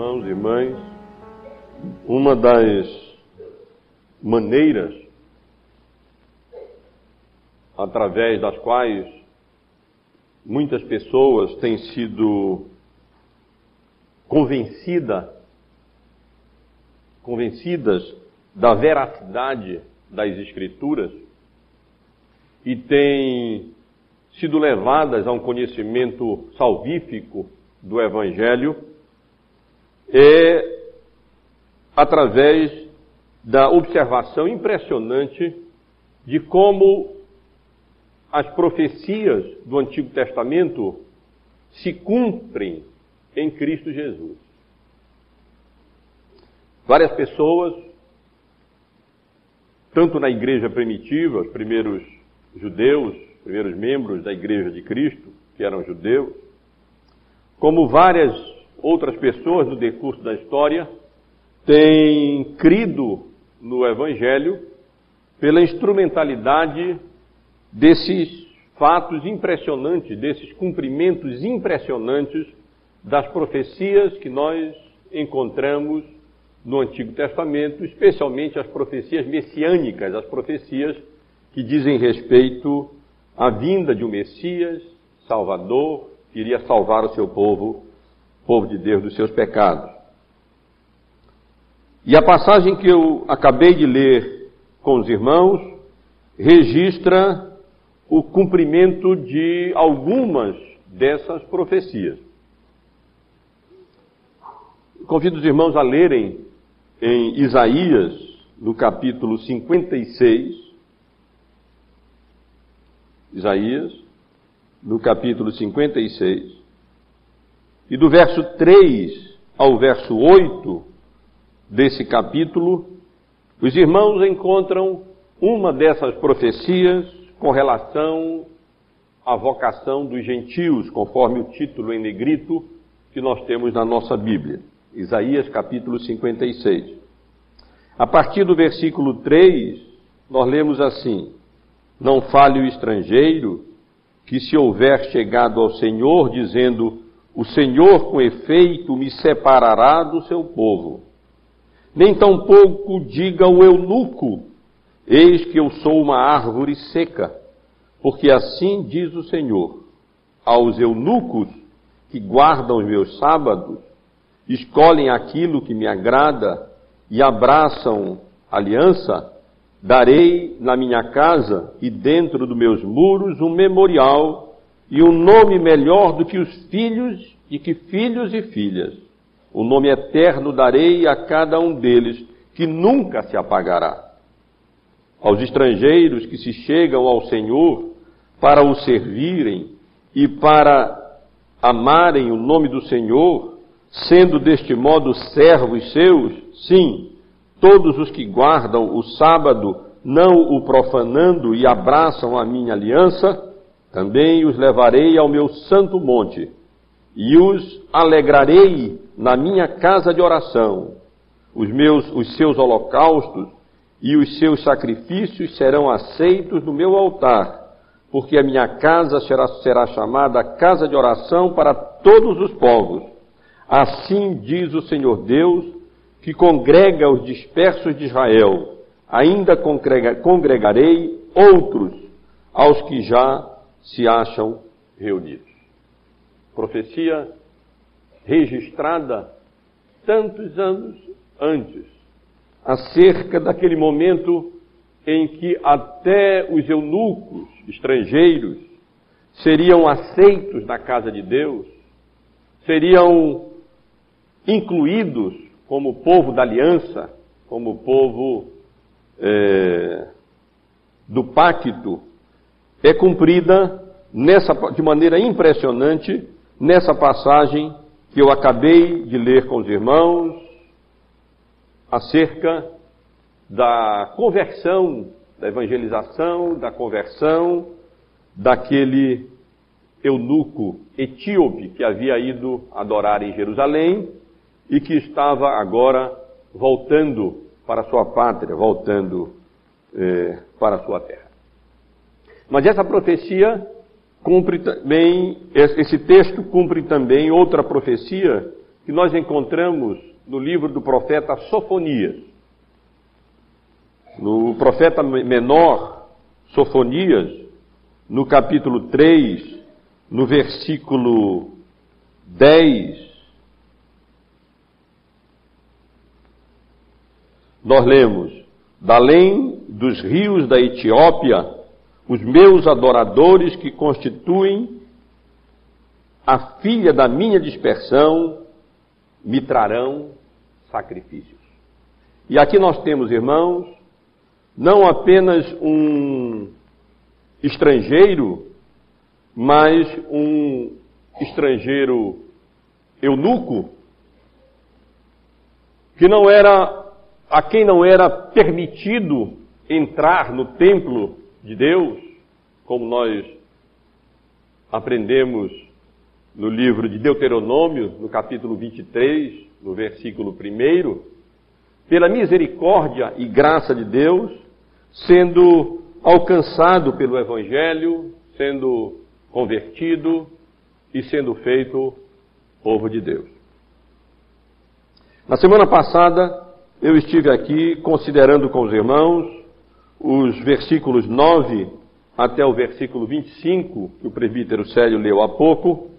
irmãos e irmãs, uma das maneiras através das quais muitas pessoas têm sido convencida, convencidas da veracidade das Escrituras e têm sido levadas a um conhecimento salvífico do Evangelho é através da observação impressionante de como as profecias do Antigo Testamento se cumprem em Cristo Jesus. Várias pessoas, tanto na igreja primitiva, os primeiros judeus, os primeiros membros da igreja de Cristo, que eram judeus, como várias outras pessoas no decurso da história, têm crido no Evangelho pela instrumentalidade desses fatos impressionantes, desses cumprimentos impressionantes das profecias que nós encontramos no Antigo Testamento, especialmente as profecias messiânicas, as profecias que dizem respeito à vinda de um Messias, Salvador, que iria salvar o seu povo, povo de Deus, dos seus pecados. E a passagem que eu acabei de ler com os irmãos registra o cumprimento de algumas dessas profecias. Convido os irmãos a lerem em Isaías, no capítulo 56, Isaías, no capítulo 56, e do verso 3 ao verso 8 desse capítulo, os irmãos encontram uma dessas profecias com relação à vocação dos gentios, conforme o título em negrito que nós temos na nossa Bíblia. Isaías capítulo 56. A partir do versículo 3, nós lemos assim: Não fale o estrangeiro que se houver chegado ao Senhor, dizendo: O Senhor com efeito me separará do seu povo. Nem tampouco diga o eunuco Eis que eu sou uma árvore seca, porque assim diz o Senhor: aos eunucos que guardam os meus sábados, escolhem aquilo que me agrada e abraçam aliança, darei na minha casa e dentro dos meus muros um memorial e um nome melhor do que os filhos e que filhos e filhas. O nome eterno darei a cada um deles, que nunca se apagará aos estrangeiros que se chegam ao Senhor para o servirem e para amarem o nome do Senhor, sendo deste modo servos seus, sim, todos os que guardam o sábado, não o profanando e abraçam a minha aliança, também os levarei ao meu santo monte e os alegrarei na minha casa de oração. Os meus, os seus holocaustos e os seus sacrifícios serão aceitos no meu altar, porque a minha casa será, será chamada casa de oração para todos os povos. Assim diz o Senhor Deus, que congrega os dispersos de Israel, ainda congrega, congregarei outros aos que já se acham reunidos. Profecia registrada tantos anos antes acerca daquele momento em que até os eunucos estrangeiros seriam aceitos na casa de Deus, seriam incluídos como povo da aliança, como povo é, do pacto, é cumprida nessa, de maneira impressionante nessa passagem que eu acabei de ler com os irmãos, acerca da conversão, da evangelização, da conversão daquele eunuco etíope que havia ido adorar em Jerusalém e que estava agora voltando para sua pátria, voltando eh, para sua terra. Mas essa profecia cumpre também, esse texto cumpre também outra profecia que nós encontramos no livro do profeta Sofonias. No profeta menor Sofonias, no capítulo 3, no versículo 10, nós lemos: Da além dos rios da Etiópia, os meus adoradores que constituem a filha da minha dispersão me trarão sacrifícios. E aqui nós temos, irmãos, não apenas um estrangeiro, mas um estrangeiro eunuco, que não era, a quem não era permitido entrar no templo de Deus, como nós aprendemos no livro de Deuteronômio, no capítulo 23, no versículo 1, pela misericórdia e graça de Deus, sendo alcançado pelo Evangelho, sendo convertido e sendo feito povo de Deus. Na semana passada, eu estive aqui considerando com os irmãos os versículos 9 até o versículo 25, que o presbítero Célio leu há pouco,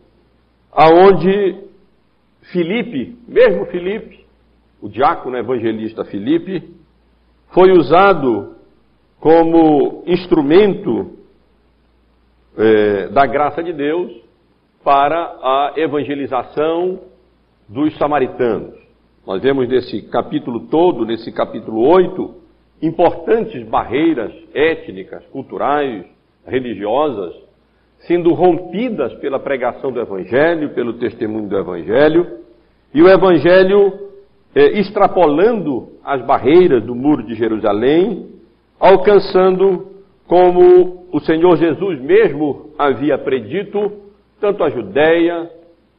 aonde Filipe, mesmo Filipe, o diácono evangelista Filipe, foi usado como instrumento é, da graça de Deus para a evangelização dos samaritanos. Nós vemos nesse capítulo todo, nesse capítulo 8, importantes barreiras étnicas, culturais, religiosas, sendo rompidas pela pregação do Evangelho, pelo testemunho do Evangelho, e o Evangelho é, extrapolando as barreiras do muro de Jerusalém, alcançando, como o Senhor Jesus mesmo havia predito, tanto a Judéia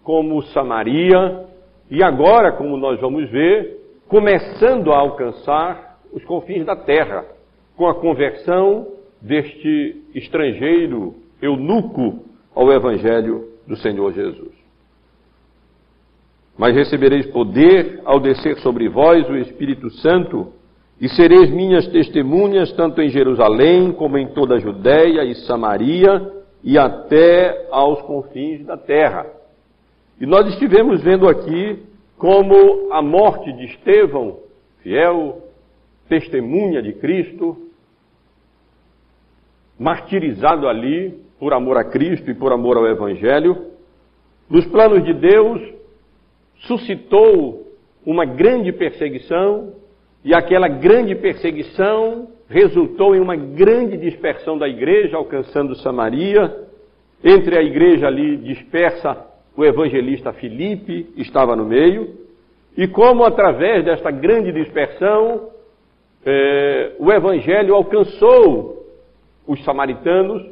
como Samaria, e agora, como nós vamos ver, começando a alcançar os confins da terra, com a conversão deste estrangeiro eunuco ao Evangelho do Senhor Jesus. Mas recebereis poder ao descer sobre vós o Espírito Santo, e sereis minhas testemunhas tanto em Jerusalém como em toda a Judéia e Samaria e até aos confins da terra. E nós estivemos vendo aqui como a morte de Estevão, fiel testemunha de Cristo, martirizado ali por amor a Cristo e por amor ao Evangelho, nos planos de Deus, suscitou uma grande perseguição, e aquela grande perseguição resultou em uma grande dispersão da igreja, alcançando Samaria. Entre a igreja ali dispersa, o evangelista Filipe estava no meio. E como através desta grande dispersão, eh, o evangelho alcançou os samaritanos,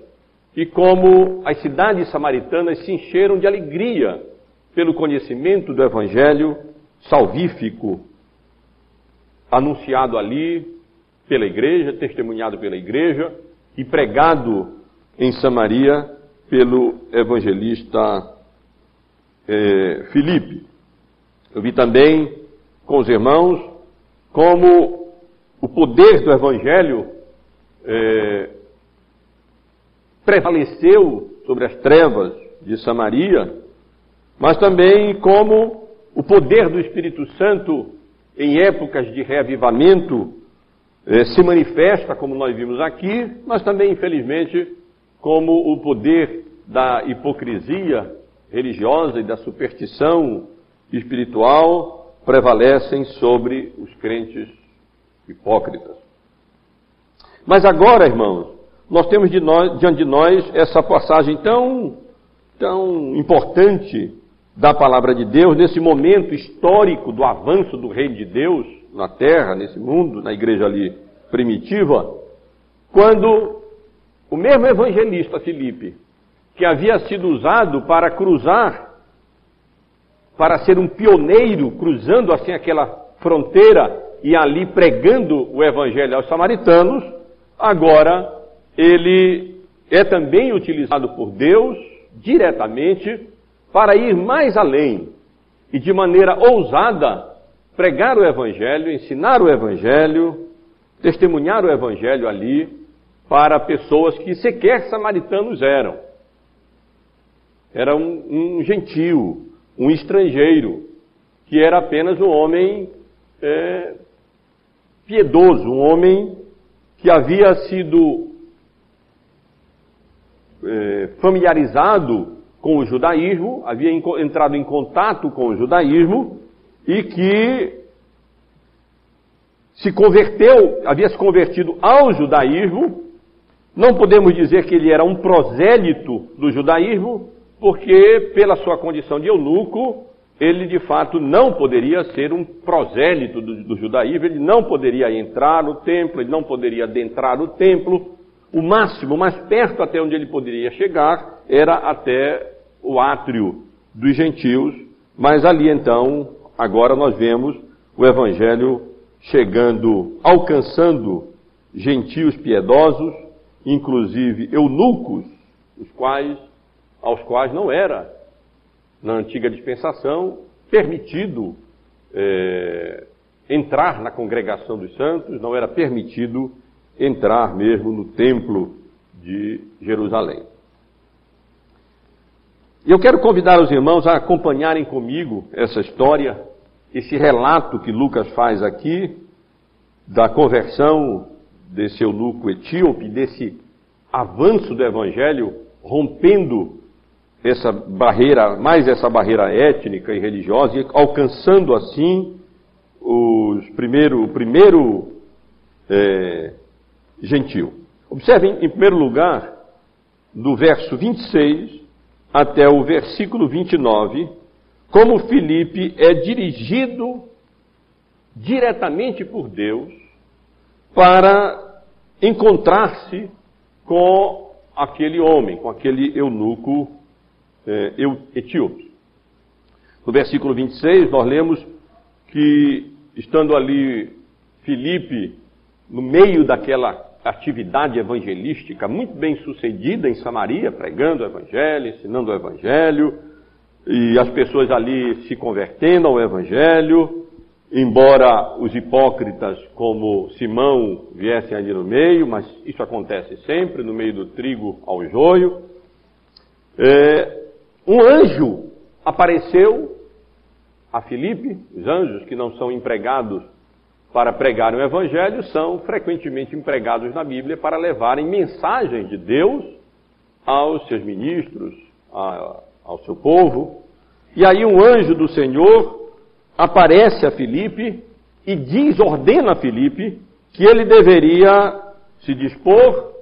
e como as cidades samaritanas se encheram de alegria pelo conhecimento do evangelho salvífico anunciado ali pela igreja, testemunhado pela igreja e pregado em Samaria pelo evangelista é, Filipe. Eu vi também com os irmãos como o poder do evangelho é, prevaleceu sobre as trevas de Samaria, mas também como o poder do Espírito Santo em épocas de reavivamento eh, se manifesta, como nós vimos aqui, mas também, infelizmente, como o poder da hipocrisia religiosa e da superstição espiritual prevalecem sobre os crentes hipócritas. Mas agora, irmãos, nós temos de nós, diante de nós essa passagem tão, tão importante da palavra de Deus, nesse momento histórico do avanço do reino de Deus na terra, nesse mundo, na igreja ali primitiva, quando o mesmo evangelista Filipe, que havia sido usado para cruzar, para ser um pioneiro, cruzando assim aquela fronteira e ali pregando o evangelho aos samaritanos, agora ele é também utilizado por Deus diretamente para ir mais além e de maneira ousada pregar o Evangelho, ensinar o Evangelho, testemunhar o Evangelho ali para pessoas que sequer samaritanos eram. Era um, um gentil, um estrangeiro, que era apenas um homem é, piedoso, um homem que havia sido é, familiarizado com o judaísmo, havia entrado em contato com o judaísmo e que se converteu, havia se convertido ao judaísmo. Não podemos dizer que ele era um prosélito do judaísmo, porque pela sua condição de eunuco, ele de fato não poderia ser um prosélito do, do, judaísmo, ele não poderia entrar no templo, ele não poderia adentrar o templo. O máximo, mais perto até onde ele poderia chegar, era até o átrio dos gentios, mas ali então, agora nós vemos o evangelho chegando, alcançando gentios piedosos, inclusive eunucos, os quais, aos quais não era na antiga dispensação, permitido é, entrar na congregação dos santos, não era permitido entrar mesmo no templo de Jerusalém. E eu quero convidar os irmãos a acompanharem comigo essa história, esse relato que Lucas faz aqui, da conversão desse eunuco etíope, desse avanço do evangelho, rompendo essa barreira, mais essa barreira étnica e religiosa, e alcançando assim os primeiro, o primeiro é, gentil. Observem, em primeiro lugar, do verso 26 até o versículo 29, como Filipe é dirigido diretamente por Deus para encontrar-se com aquele homem, com aquele eunuco é, etíope. No versículo 26, nós lemos que, estando ali Filipe no meio daquela atividade evangelística muito bem sucedida em Samaria, pregando o evangelho, ensinando o evangelho, e as pessoas ali se convertendo ao evangelho, embora os hipócritas como Simão viessem ali no meio, mas isso acontece sempre, no meio do trigo ao joio. É, um anjo apareceu a Filipe, os anjos que não são empregados para pregar o Evangelho são frequentemente empregados na Bíblia para levarem mensagens de Deus aos seus ministros, a, ao seu povo. E aí um anjo do Senhor aparece a Filipe e diz, ordena a Filipe que ele deveria se dispor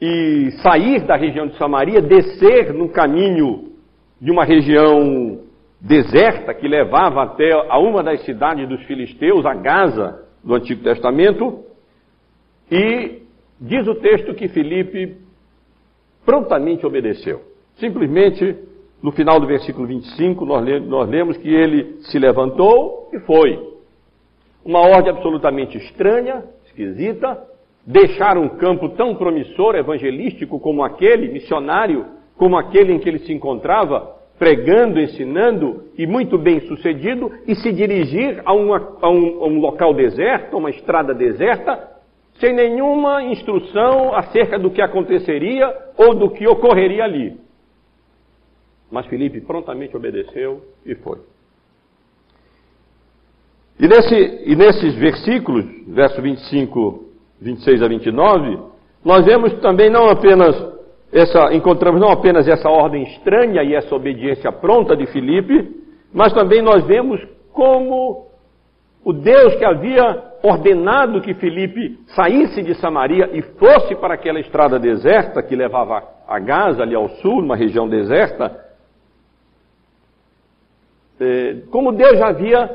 e sair da região de Samaria, descer no caminho de uma região deserta que levava até a uma das cidades dos filisteus, a Gaza, do Antigo Testamento, e diz o texto que Filipe prontamente obedeceu. Simplesmente, no final do versículo 25, nós, nós lemos que ele se levantou e foi. Uma ordem absolutamente estranha, esquisita, deixar um campo tão promissor, evangelístico como aquele, missionário, como aquele em que ele se encontrava, pregando, ensinando e muito bem sucedido, e se dirigir a, uma, a, um, a um local deserto, a uma estrada deserta, sem nenhuma instrução acerca do que aconteceria ou do que ocorreria ali. Mas Felipe prontamente obedeceu e foi. E, nesse, e nesses versículos, verso 25, 26 a 29, nós vemos também não apenas essa, encontramos não apenas essa ordem estranha e essa obediência pronta de Filipe, mas também nós vemos como o Deus que havia ordenado que Filipe saísse de Samaria e fosse para aquela estrada deserta que levava a Gaza, ali ao sul, numa região deserta, é, como Deus já havia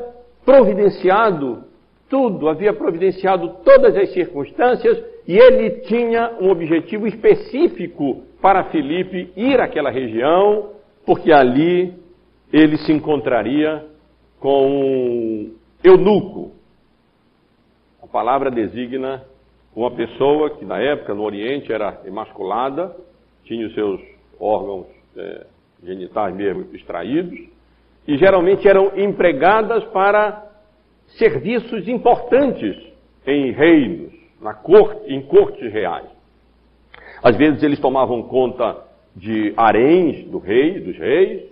providenciado tudo, havia providenciado todas as circunstâncias e ele tinha um objetivo específico para Filipe ir àquela região, porque ali ele se encontraria com um eunuco. A palavra designa uma pessoa que na época no Oriente era emasculada, tinha os seus órgãos é, genitais mesmo extraídos, e geralmente eram empregadas para serviços importantes em reinos, na corte, em cortes reais. Às vezes eles tomavam conta de haréns do rei, dos reis,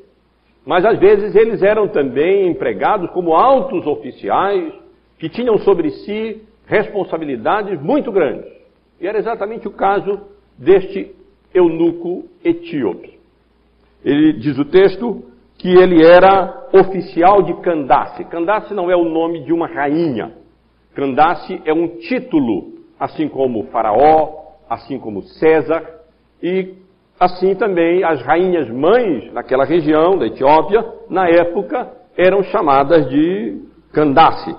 mas às vezes eles eram também empregados como altos oficiais que tinham sobre si responsabilidades muito grandes. E era exatamente o caso deste eunuco etíope. Ele diz o texto que ele era oficial de Candace. Candace não é o nome de uma rainha. Candace é um título, assim como Faraó, assim como César, e assim também as rainhas mães naquela região da Etiópia, na época, eram chamadas de Candace.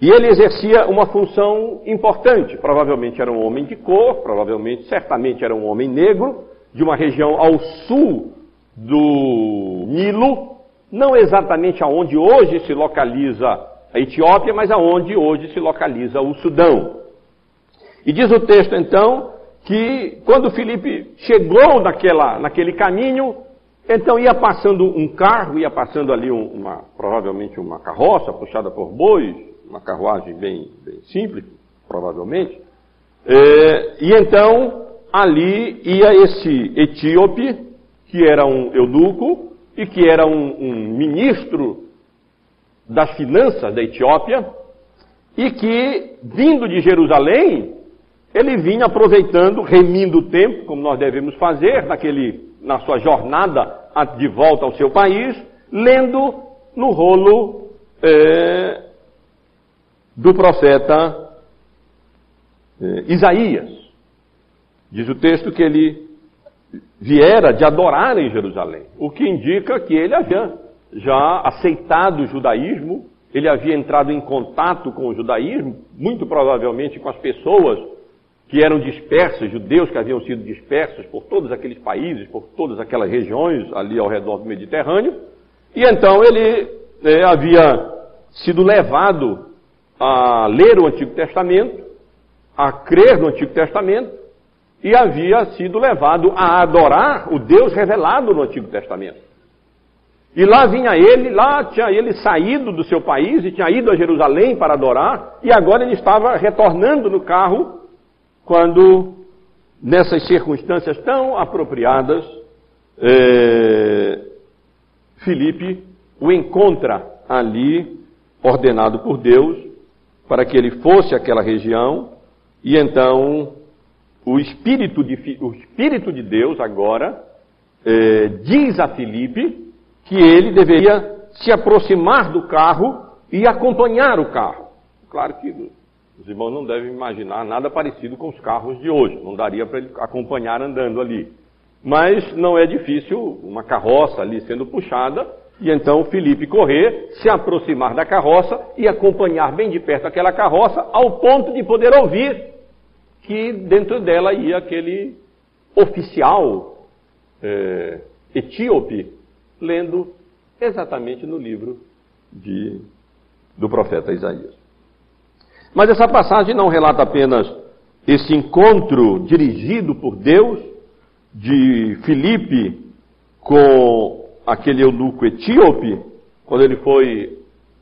E ele exercia uma função importante. Provavelmente era um homem de cor, provavelmente, certamente era um homem negro, de uma região ao sul do Nilo, não exatamente aonde hoje se localiza a Etiópia, mas aonde hoje se localiza o Sudão. E diz o texto então que quando Felipe chegou naquela, naquele caminho, então ia passando um carro, ia passando ali uma, provavelmente uma carroça puxada por bois, uma carruagem bem, bem simples, provavelmente. É, e então ali ia esse etíope, que era um eunuco e que era um, um ministro das finanças da Etiópia, e que, vindo de Jerusalém, ele vinha aproveitando, remindo o tempo, como nós devemos fazer, naquele, na sua jornada de volta ao seu país, lendo no rolo é, do profeta é, Isaías. Diz o texto que ele viera de adorar em Jerusalém, o que indica que ele havia já aceitado o judaísmo, ele havia entrado em contato com o judaísmo, muito provavelmente com as pessoas que eram dispersos, judeus que haviam sido dispersos por todos aqueles países, por todas aquelas regiões ali ao redor do Mediterrâneo, e então ele é, havia sido levado a ler o Antigo Testamento, a crer no Antigo Testamento, e havia sido levado a adorar o Deus revelado no Antigo Testamento. E lá vinha ele, lá tinha ele saído do seu país e tinha ido a Jerusalém para adorar, e agora ele estava retornando no carro quando, nessas circunstâncias tão apropriadas, é, o encontra ali, ordenado por Deus, para que ele fosse àquela região, e então o Espírito de, o Espírito de Deus agora é, diz a Filipe que ele deveria se aproximar do carro e acompanhar o carro. Claro que os irmãos não devem imaginar nada parecido com os carros de hoje. Não daria para ele acompanhar andando ali. Mas não é difícil uma carroça ali sendo puxada e então Felipe correr, se aproximar da carroça e acompanhar bem de perto aquela carroça ao ponto de poder ouvir que dentro dela ia aquele oficial é, etíope lendo exatamente no livro de, do profeta Isaías. Mas essa passagem não relata apenas esse encontro dirigido por Deus de Filipe com aquele eunuco etíope, quando ele foi,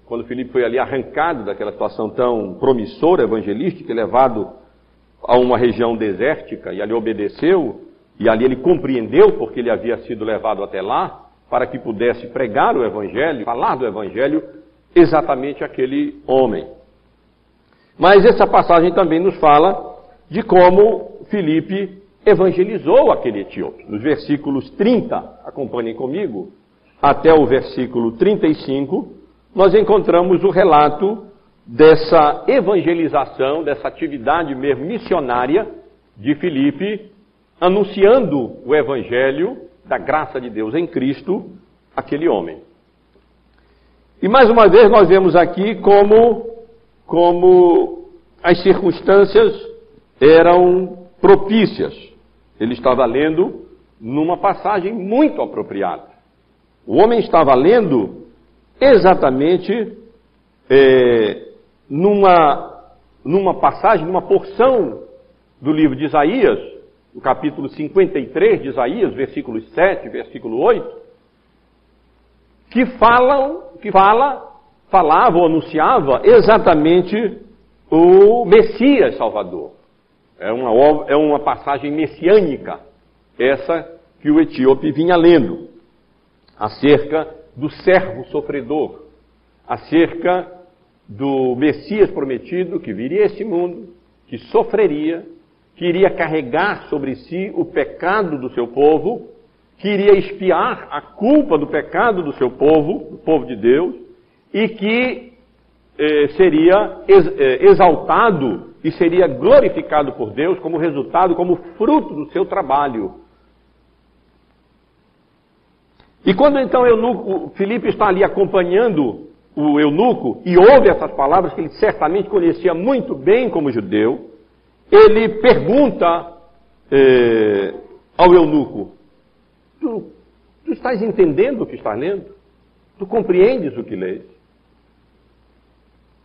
quando Filipe foi ali arrancado daquela situação tão promissora evangelística levado a uma região desértica e ali obedeceu, e ali ele compreendeu porque ele havia sido levado até lá, para que pudesse pregar o evangelho, falar do evangelho exatamente aquele homem. Mas essa passagem também nos fala de como Filipe evangelizou aquele etíope. Nos versículos 30, acompanhem comigo, até o versículo 35, nós encontramos o relato dessa evangelização, dessa atividade mesmo missionária de Filipe, anunciando o evangelho da graça de Deus em Cristo àquele homem. E mais uma vez nós vemos aqui como como as circunstâncias eram propícias. Ele estava lendo numa passagem muito apropriada. O homem estava lendo exatamente é, numa, numa passagem, numa porção do livro de Isaías, no capítulo 53 de Isaías, versículos 7, versículo 8, que falam, que fala, falava ou anunciava exatamente o Messias Salvador. É uma, é uma passagem messiânica, essa que o etíope vinha lendo, acerca do servo sofredor, acerca do Messias prometido que viria a este mundo, que sofreria, que iria carregar sobre si o pecado do seu povo, que iria expiar a culpa do pecado do seu povo, do povo de Deus, e que eh, seria ex, eh, exaltado e seria glorificado por Deus como resultado, como fruto do seu trabalho. E quando então eunuco, Filipe está ali acompanhando o eunuco e ouve essas palavras que ele certamente conhecia muito bem como judeu, ele pergunta eh, ao eunuco: tu, tu estás entendendo o que está lendo? Tu compreendes o que lês?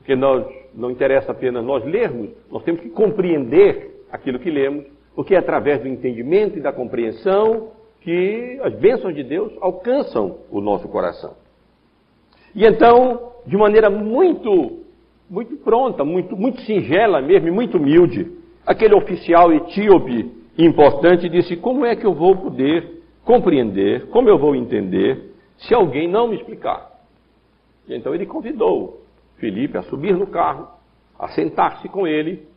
Porque nós não interessa apenas nós lermos, nós temos que compreender aquilo que lemos, porque é através do entendimento e da compreensão que as bênçãos de Deus alcançam o nosso coração. E então, de maneira muito, muito pronta, muito, muito singela mesmo, e muito humilde, aquele oficial etíope importante disse: Como é que eu vou poder compreender, como eu vou entender, se alguém não me explicar? E então ele convidou Felipe a subir no carro, a sentar-se com ele,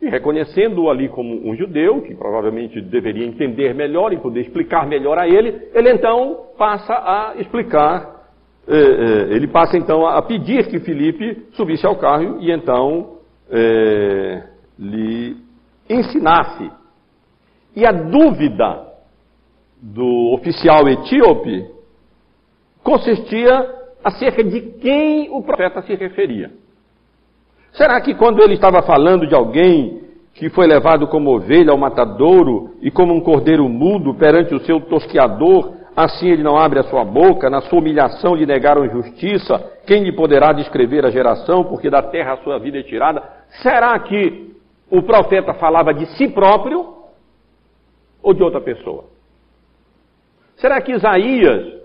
e reconhecendo-o ali como um judeu, que provavelmente deveria entender melhor e poder explicar melhor a ele, ele então passa a explicar, eh, eh, ele passa então a pedir que Felipe subisse ao carro e então eh, lhe ensinasse. E a dúvida do oficial etíope consistia acerca de quem o profeta se referia. Será que quando ele estava falando de alguém que foi levado como ovelha ao matadouro e como um cordeiro mudo perante o seu tosqueador, assim ele não abre a sua boca, na sua humilhação lhe negaram justiça, quem lhe poderá descrever a geração, porque da terra a sua vida é tirada? Será que o profeta falava de si próprio ou de outra pessoa? Será que Isaías,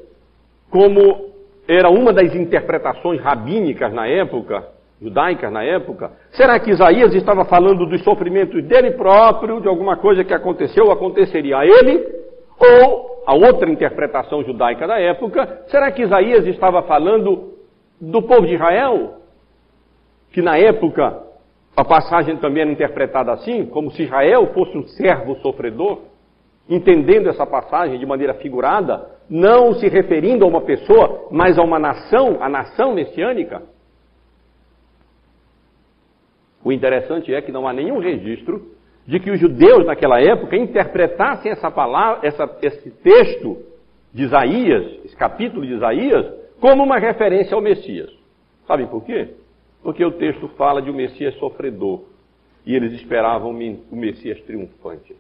como era uma das interpretações rabínicas na época, judaicas na época, será que Isaías estava falando dos sofrimentos dele próprio, de alguma coisa que aconteceu ou aconteceria a ele? Ou a outra interpretação judaica da época, será que Isaías estava falando do povo de Israel? Que na época a passagem também era interpretada assim, como se Israel fosse um servo sofredor? entendendo essa passagem de maneira figurada, não se referindo a uma pessoa, mas a uma nação, a nação messiânica. O interessante é que não há nenhum registro de que os judeus naquela época interpretassem essa palavra, essa, esse texto de Isaías, esse capítulo de Isaías, como uma referência ao Messias. Sabem por quê? Porque o texto fala de um Messias sofredor e eles esperavam o Messias triunfante.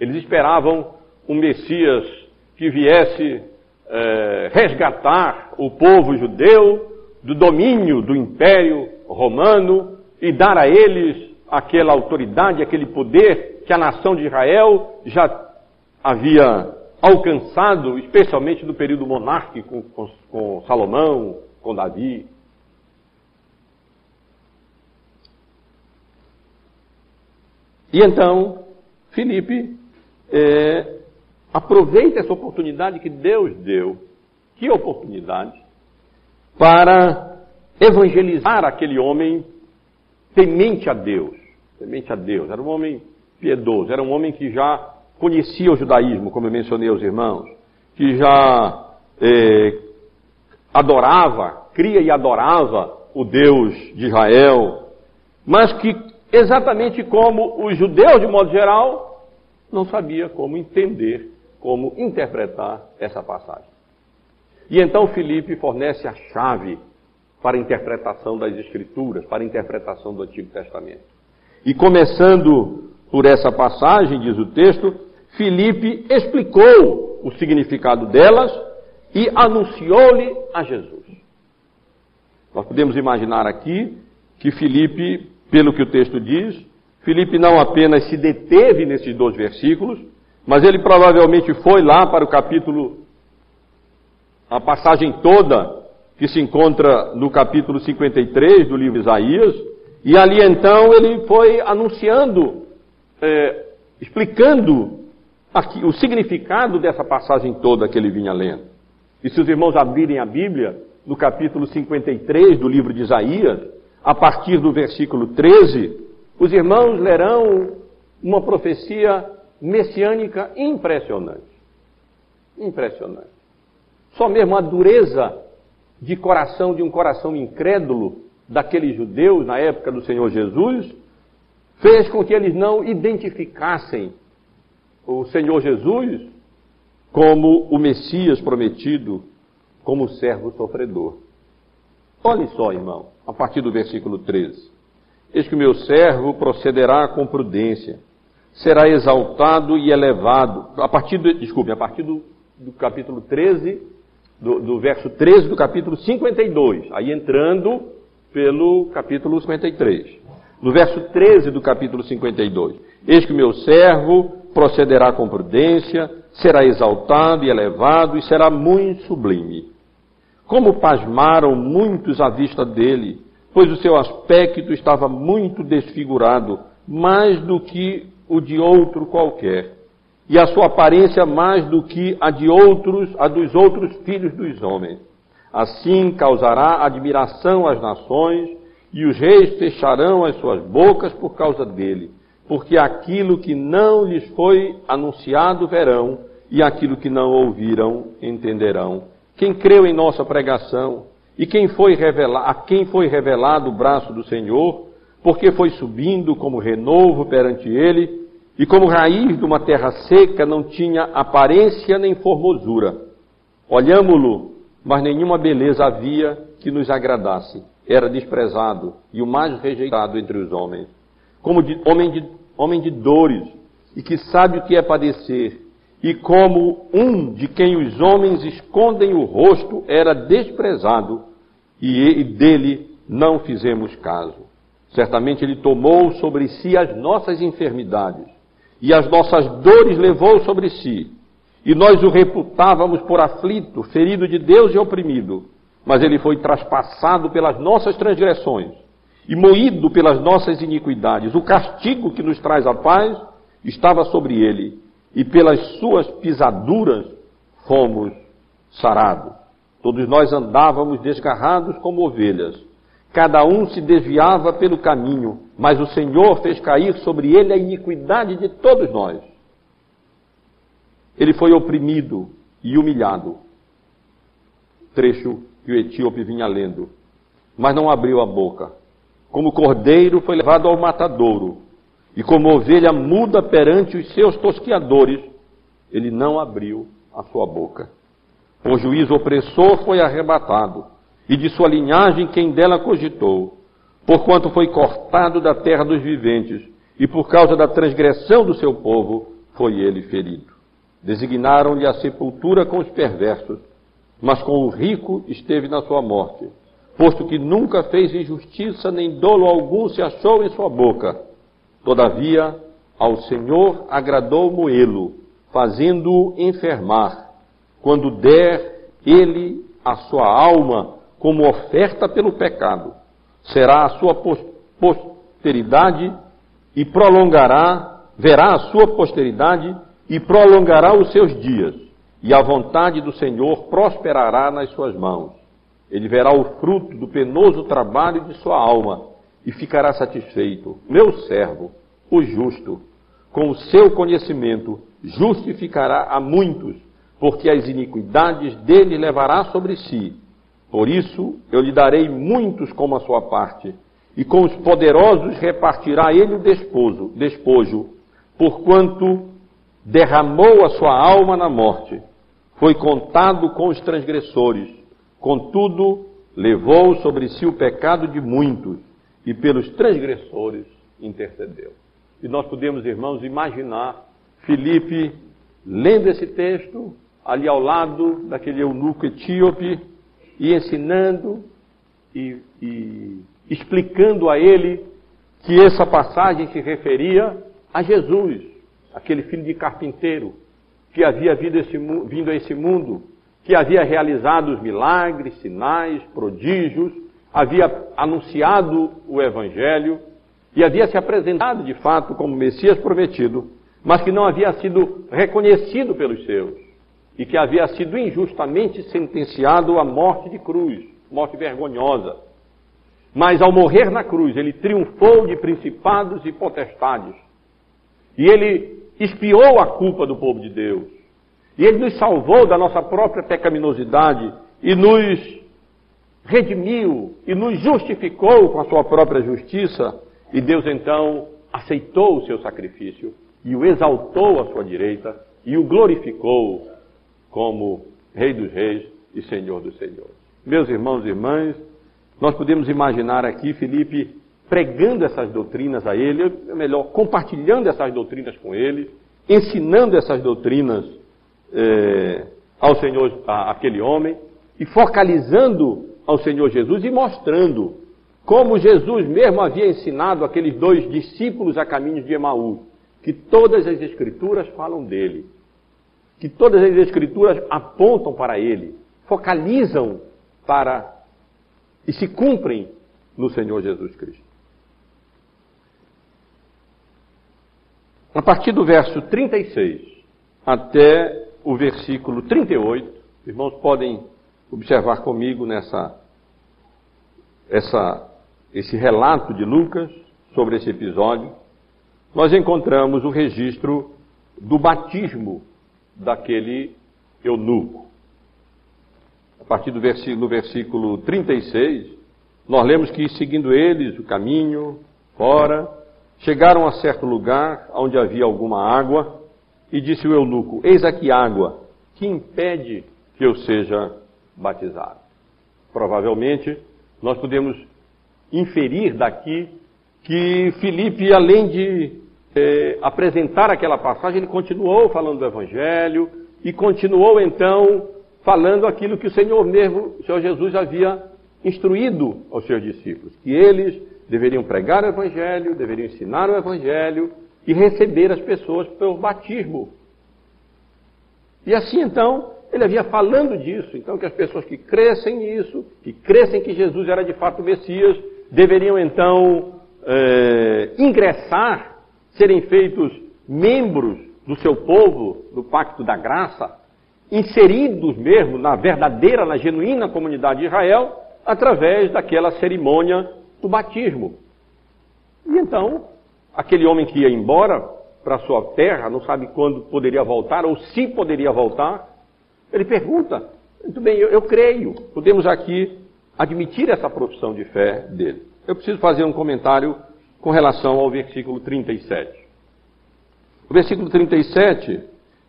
Eles esperavam um Messias que viesse é, resgatar o povo judeu do domínio do Império Romano e dar a eles aquela autoridade, aquele poder que a nação de Israel já havia alcançado, especialmente no período monárquico com, com Salomão, com Davi. E então, Filipe é, aproveite essa oportunidade que Deus deu. Que oportunidade? Para evangelizar aquele homem temente a Deus. Temente a Deus. Era um homem piedoso, era um homem que já conhecia o judaísmo, como eu mencionei aos irmãos, que já é, adorava, cria e adorava o Deus de Israel, mas que, exatamente como os judeus de modo geral, não sabia como entender, como interpretar essa passagem. E então Filipe fornece a chave para a interpretação das Escrituras, para a interpretação do Antigo Testamento. E começando por essa passagem, diz o texto, Filipe explicou o significado delas e anunciou-lhe a Jesus. Nós podemos imaginar aqui que Filipe, pelo que o texto diz, Filipe não apenas se deteve nesses dois versículos, mas ele provavelmente foi lá para o capítulo a passagem toda que se encontra no capítulo 53 do livro Isaías, e ali então ele foi anunciando, é, explicando aqui, o significado dessa passagem toda que ele vinha lendo. E se os irmãos abrirem a Bíblia, no capítulo 53 do livro de Isaías, a partir do versículo 13, os irmãos lerão uma profecia messiânica impressionante. Impressionante. Só mesmo a dureza de coração, de um coração incrédulo daqueles judeus na época do Senhor Jesus, fez com que eles não identificassem o Senhor Jesus como o Messias prometido, como o servo sofredor. Olhe só, irmão, a partir do versículo 13. Eis que o meu servo procederá com prudência, será exaltado e elevado. A partir do, desculpe, a partir do, do capítulo 13, do, do verso 13 do capítulo 52, aí entrando pelo capítulo 53. No verso 13 do capítulo 52, eis que o meu servo procederá com prudência, será exaltado e elevado e será muito sublime. Como pasmaram muitos à vista dele, pois o seu aspecto estava muito desfigurado, mais do que o de outro qualquer, e a sua aparência mais do que a de outros, a dos outros filhos dos homens. Assim causará admiração às nações, e os reis fecharão as suas bocas por causa dele porque aquilo que não lhes foi anunciado verão, e aquilo que não ouviram entenderão. Quem creu em nossa pregação, e quem foi revelado, a quem foi revelado o braço do Senhor, porque foi subindo como renovo perante ele, e como raiz de uma terra seca não tinha aparência nem formosura. Olhámo-lo, mas nenhuma beleza havia que nos agradasse. Era desprezado e o mais rejeitado entre os homens. Como de, homem de homem de dores, e que sabe o que é padecer, e como um de quem os homens escondem o rosto era desprezado, e dele não fizemos caso. Certamente ele tomou sobre si as nossas enfermidades, e as nossas dores levou sobre si. E nós o reputávamos por aflito, ferido de Deus e oprimido. Mas ele foi traspassado pelas nossas transgressões e moído pelas nossas iniquidades. O castigo que nos traz a paz estava sobre ele, e pelas suas pisaduras fomos sarados. Todos nós andávamos desgarrados como ovelhas. Cada um se desviava pelo caminho, mas o Senhor fez cair sobre ele a iniquidade de todos nós. Ele foi oprimido e humilhado. Trecho que o etíope vinha lendo. Mas não abriu a boca. Como cordeiro foi levado ao matadouro, e como ovelha muda perante os seus tosquiadores, ele não abriu a sua boca. O juiz opressor foi arrebatado, e de sua linhagem quem dela cogitou, porquanto foi cortado da terra dos viventes, e por causa da transgressão do seu povo foi ele ferido. Designaram-lhe a sepultura com os perversos, mas com o rico esteve na sua morte posto que nunca fez injustiça, nem dolo algum se achou em sua boca. Todavia, ao Senhor agradou moê-lo, fazendo-o enfermar, quando der ele a sua alma como oferta pelo pecado. Será a sua posteridade e prolongará, verá a sua posteridade e prolongará os seus dias, e a vontade do Senhor prosperará nas suas mãos. Ele verá o fruto do penoso trabalho de sua alma e ficará satisfeito. Meu servo, o justo, com o seu conhecimento, justificará a muitos, porque as iniquidades dele levará sobre si. Por isso eu lhe darei muitos como a sua parte, e com os poderosos repartirá ele o despojo, despojo porquanto derramou a sua alma na morte, foi contado com os transgressores Contudo, levou sobre si o pecado de muitos e pelos transgressores intercedeu. E nós podemos, irmãos, imaginar Filipe lendo esse texto ali ao lado daquele eunuco etíope e ensinando e, e explicando a ele que essa passagem se referia a Jesus, aquele filho de carpinteiro que havia vindo, a esse mundo que havia realizado os milagres, sinais, prodígios, havia anunciado o Evangelho e havia se apresentado de fato como Messias prometido, mas que não havia sido reconhecido pelos seus e que havia sido injustamente sentenciado à morte de cruz, morte vergonhosa. Mas ao morrer na cruz, ele triunfou de principados e potestades. E ele expiou a culpa do povo de Deus. E ele nos salvou da nossa própria pecaminosidade e nos redimiu e nos justificou com a sua própria justiça. E Deus então aceitou o seu sacrifício e o exaltou à sua direita e o glorificou como Rei dos Reis e Senhor dos Senhores. Meus irmãos e irmãs, nós podemos imaginar aqui Felipe pregando essas doutrinas a ele, ou melhor, compartilhando essas doutrinas com ele, ensinando essas doutrinas eh, ao Senhor, a, aquele homem, e focalizando ao Senhor Jesus e mostrando como Jesus mesmo havia ensinado aqueles dois discípulos a caminhos de Emaús, que todas as Escrituras falam dele, que todas as Escrituras apontam para ele, focalizam para e se cumprem no Senhor Jesus Cristo. A partir do verso 36 até o versículo 38, irmãos podem observar comigo nessa essa, esse relato de Lucas sobre esse episódio, nós encontramos o registro do batismo daquele eunuco. A partir do versículo, versículo 36, nós lemos que, seguindo eles o caminho, fora, chegaram a certo lugar onde havia alguma água, e disse o eunuco: Eis aqui água, que impede que eu seja batizado. Provavelmente, nós podemos inferir daqui que Filipe, além de é, apresentar aquela passagem, ele continuou falando do Evangelho e continuou então falando aquilo que o Senhor mesmo, o Senhor Jesus, havia instruído aos seus discípulos, que eles deveriam pregar o Evangelho, deveriam ensinar o Evangelho e receber as pessoas pelo batismo. E assim então, ele havia falando disso, então que as pessoas que crescem nisso, que crescem que Jesus era de fato o Messias, deveriam então é, ingressar serem feitos membros do seu povo, do pacto da graça, inseridos mesmo na verdadeira, na genuína comunidade de Israel, através daquela cerimônia do batismo. E então, aquele homem que ia embora para sua terra, não sabe quando poderia voltar ou se poderia voltar, ele pergunta: muito bem, eu, eu creio, podemos aqui admitir essa profissão de fé dele. Eu preciso fazer um comentário com relação ao versículo 37. O versículo 37,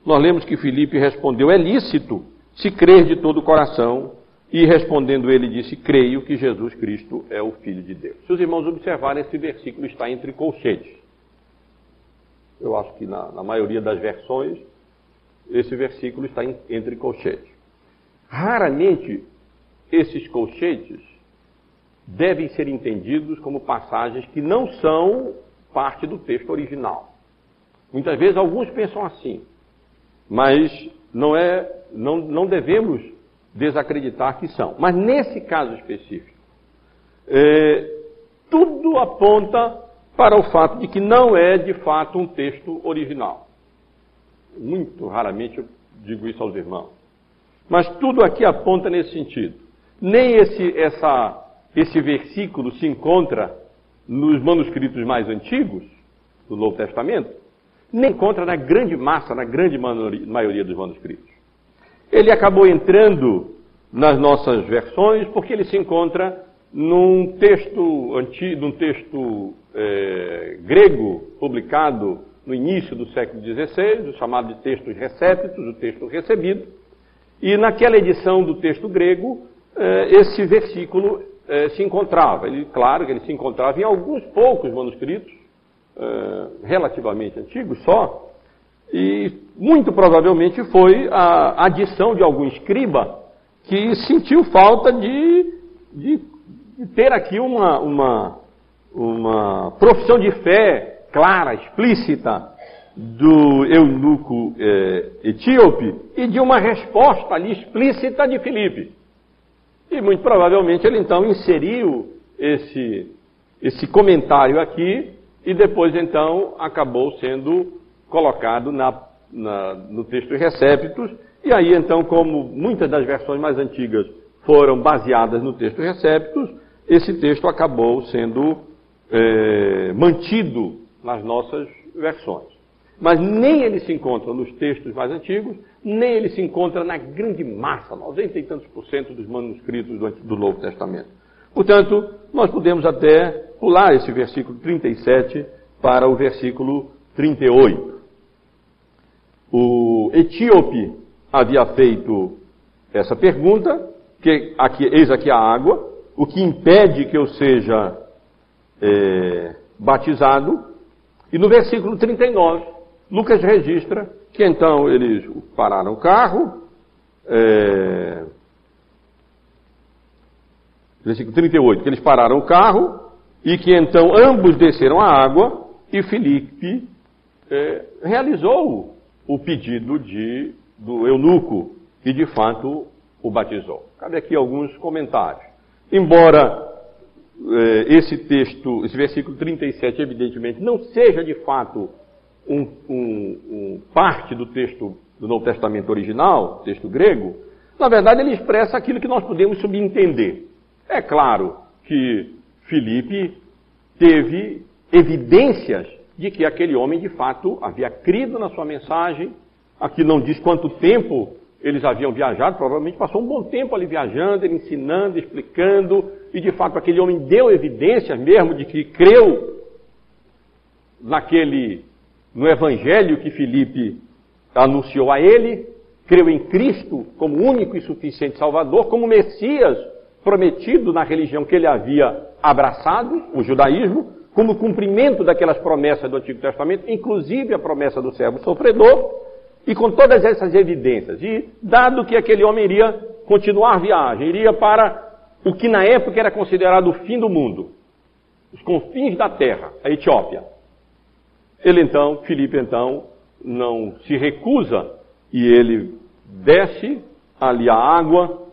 nós lemos que Filipe respondeu: É lícito se crer de todo o coração. E respondendo ele disse: Creio que Jesus Cristo é o Filho de Deus. Se os irmãos observarem, esse versículo está entre colchetes. Eu acho que na, na maioria das versões, esse versículo está em, entre colchetes. Raramente esses colchetes devem ser entendidos como passagens que não são parte do texto original. Muitas vezes alguns pensam assim, mas não é, não, não devemos desacreditar que são. Mas nesse caso específico, é, tudo aponta para o fato de que não é de fato um texto original. Muito raramente eu digo isso aos irmãos. Mas tudo aqui aponta nesse sentido. Nem esse, essa, esse versículo se encontra nos manuscritos mais antigos do Novo Testamento, nem encontra na grande massa, na grande maioria dos manuscritos. Ele acabou entrando nas nossas versões porque ele se encontra num texto antigo, num texto é, grego publicado no início do século XVI, o chamado de textos recéptos, o texto recebido, e naquela edição do texto grego, é, esse versículo é, se encontrava. Ele, claro que ele se encontrava em alguns poucos manuscritos, é, relativamente antigos só, e muito provavelmente foi a adição de algum escriba que sentiu falta de, de, de ter aqui uma, uma, uma profissão de fé clara, explícita, do eunuco é, etíope e de uma resposta ali explícita de Filipe. E muito provavelmente ele então inseriu esse, esse comentário aqui e depois então acabou sendo colocado na, na, no texto Receptus. E aí então, como muitas das versões mais antigas foram baseadas no texto Receptus, esse texto acabou sendo é, mantido nas nossas versões. Mas nem ele se encontra nos textos mais antigos, nem ele se encontra na grande massa, 90 e tantos por cento dos manuscritos do, Novo Testamento. Portanto, nós podemos até pular esse versículo 37 para o versículo 38. O etíope havia feito essa pergunta, que aqui, eis aqui a água, o que impede que eu seja é, batizado. E no versículo 39, Lucas registra que então eles pararam o carro, é, versículo 38, que eles pararam o carro e que então ambos desceram a água e Filipe é, realizou o pedido de, do eunuco e de fato o batizou. Cabe aqui alguns comentários. Embora é, esse texto, esse versículo 37, evidentemente, não seja de fato um, um, um parte do texto do Novo Testamento original, texto grego, na verdade ele expressa aquilo que nós podemos subentender. É claro que Filipe teve evidências de que aquele homem de fato havia crido na sua mensagem. Aqui não diz quanto tempo eles haviam viajado, provavelmente passou um bom tempo ali viajando, ensinando, explicando, e de fato aquele homem deu evidências mesmo de que creu naquele, no evangelho que Filipe anunciou a ele, creu em Cristo como único e suficiente Salvador, como Messias prometido na religião que ele havia abraçado, o judaísmo, como cumprimento daquelas promessas do Antigo Testamento, inclusive a promessa do servo sofredor, e com todas essas evidências. E dado que aquele homem iria continuar a viagem, iria para o que na época era considerado o fim do mundo, os confins da terra, a Etiópia. Ele então, Filipe então, não se recusa e ele desce ali a água.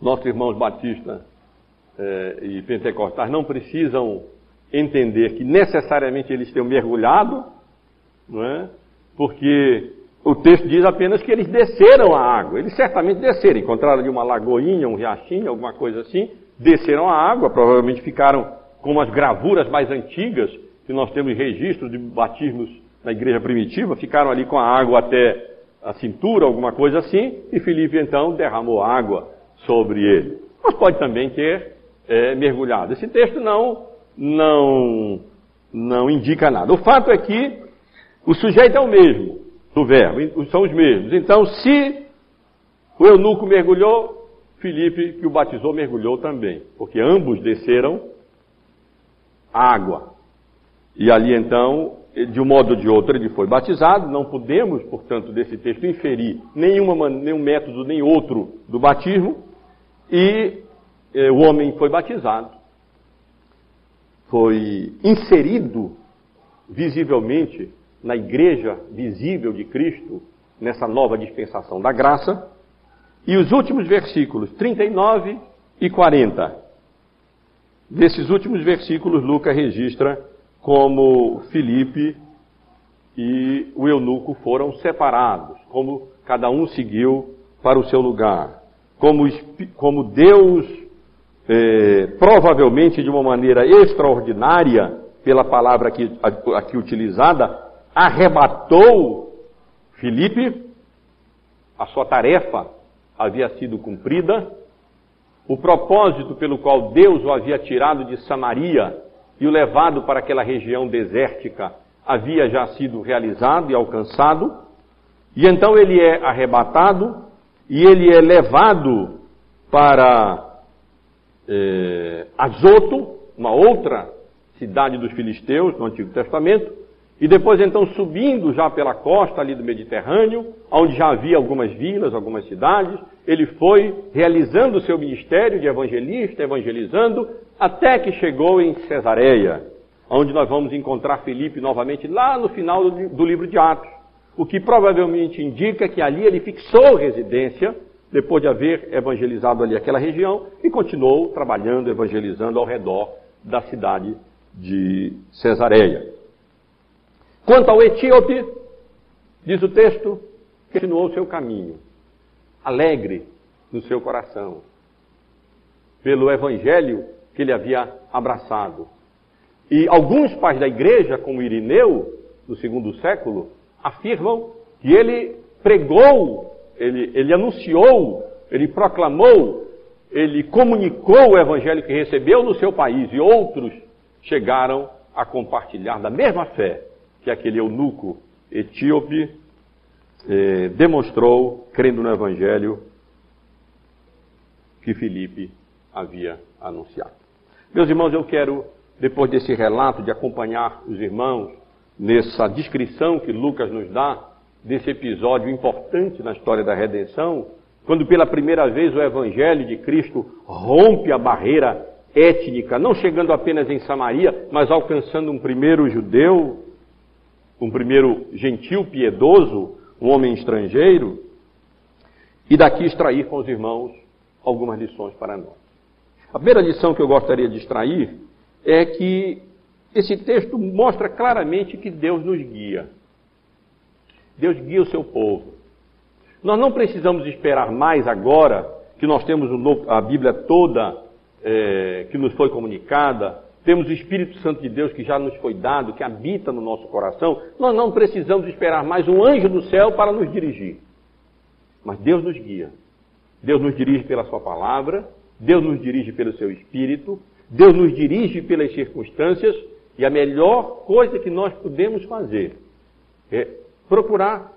Nossos irmãos batistas eh, e pentecostais não precisam entender que necessariamente eles tenham mergulhado, não é? porque o texto diz apenas que eles desceram a água. Eles certamente desceram, encontraram ali uma lagoinha, um riachinho, alguma coisa assim, desceram a água, provavelmente ficaram com as gravuras mais antigas, que nós temos registros de batismos na igreja primitiva, ficaram ali com a água até a cintura, alguma coisa assim, e Filipe então derramou água sobre ele. Mas pode também ter é, mergulhado. Esse texto não, não, não indica nada. O fato é que o sujeito é o mesmo do verbo, são os mesmos. Então, se o eunuco mergulhou, Filipe, que o batizou, mergulhou também, porque ambos desceram água. E ali então, de um modo ou de outro, ele foi batizado. Não podemos, portanto, desse texto inferir nenhuma, nenhum método nem outro do batismo. E eh, o homem foi batizado, foi inserido visivelmente na igreja visível de Cristo, nessa nova dispensação da graça. E os últimos versículos 39 e 40. Desses últimos versículos, Lucas registra como Filipe e o eunuco foram separados, como cada um seguiu para o seu lugar, como, como Deus, eh, provavelmente de uma maneira extraordinária, pela palavra aqui, aqui utilizada, arrebatou Filipe, a sua tarefa havia sido cumprida, o propósito pelo qual Deus o havia tirado de Samaria e o levado para aquela região desértica havia já sido realizado e alcançado, e então ele é arrebatado e ele é levado para é, Azoto, uma outra cidade dos filisteus no Antigo Testamento, e depois então subindo já pela costa ali do Mediterrâneo, onde já havia algumas vilas, algumas cidades, ele foi realizando o seu ministério de evangelista, evangelizando, até que chegou em Cesareia, onde nós vamos encontrar Felipe novamente lá no final do, do livro de Atos. O que provavelmente indica que ali ele fixou residência, depois de haver evangelizado ali aquela região, e continuou trabalhando, evangelizando ao redor da cidade de Cesareia. Quanto ao etíope, diz o texto, continuou seu caminho, alegre no seu coração, pelo evangelho que ele havia abraçado. E alguns pais da igreja, como Irineu, no segundo século, afirmam que ele pregou, ele, ele anunciou, ele proclamou, ele comunicou o evangelho que recebeu no seu país e outros chegaram a compartilhar da mesma fé que aquele eunuco etíope eh, demonstrou, crendo no evangelho que Filipe havia anunciado. Meus irmãos, eu quero, depois desse relato, de acompanhar os irmãos nessa descrição que Lucas nos dá desse episódio importante na história da redenção, quando pela primeira vez o Evangelho de Cristo rompe a barreira étnica, não chegando apenas em Samaria, mas alcançando um primeiro judeu, um primeiro gentil piedoso, um homem estrangeiro, e daqui extrair com os irmãos algumas lições para nós. A primeira lição que eu gostaria de extrair é que esse texto mostra claramente que Deus nos guia. Deus guia o seu povo. Nós não precisamos esperar mais agora que nós temos a Bíblia toda é, que nos foi comunicada, temos o Espírito Santo de Deus que já nos foi dado, que habita no nosso coração. Nós não precisamos esperar mais um anjo do céu para nos dirigir. Mas Deus nos guia. Deus nos dirige pela Sua palavra, Deus nos dirige pelo Seu Espírito, Deus nos dirige pelas circunstâncias e a melhor coisa que nós podemos fazer é procurar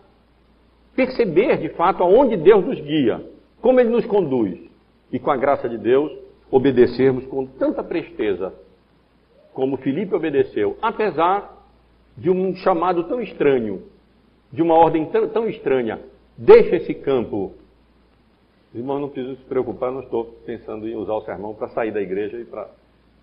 perceber de fato aonde Deus nos guia, como Ele nos conduz. E com a graça de Deus, obedecermos com tanta presteza como Filipe obedeceu, apesar de um chamado tão estranho, de uma ordem tão, estranha. Deixa esse campo. Os irmãos não precisam se preocupar, não estou pensando em usar o sermão para sair da igreja e para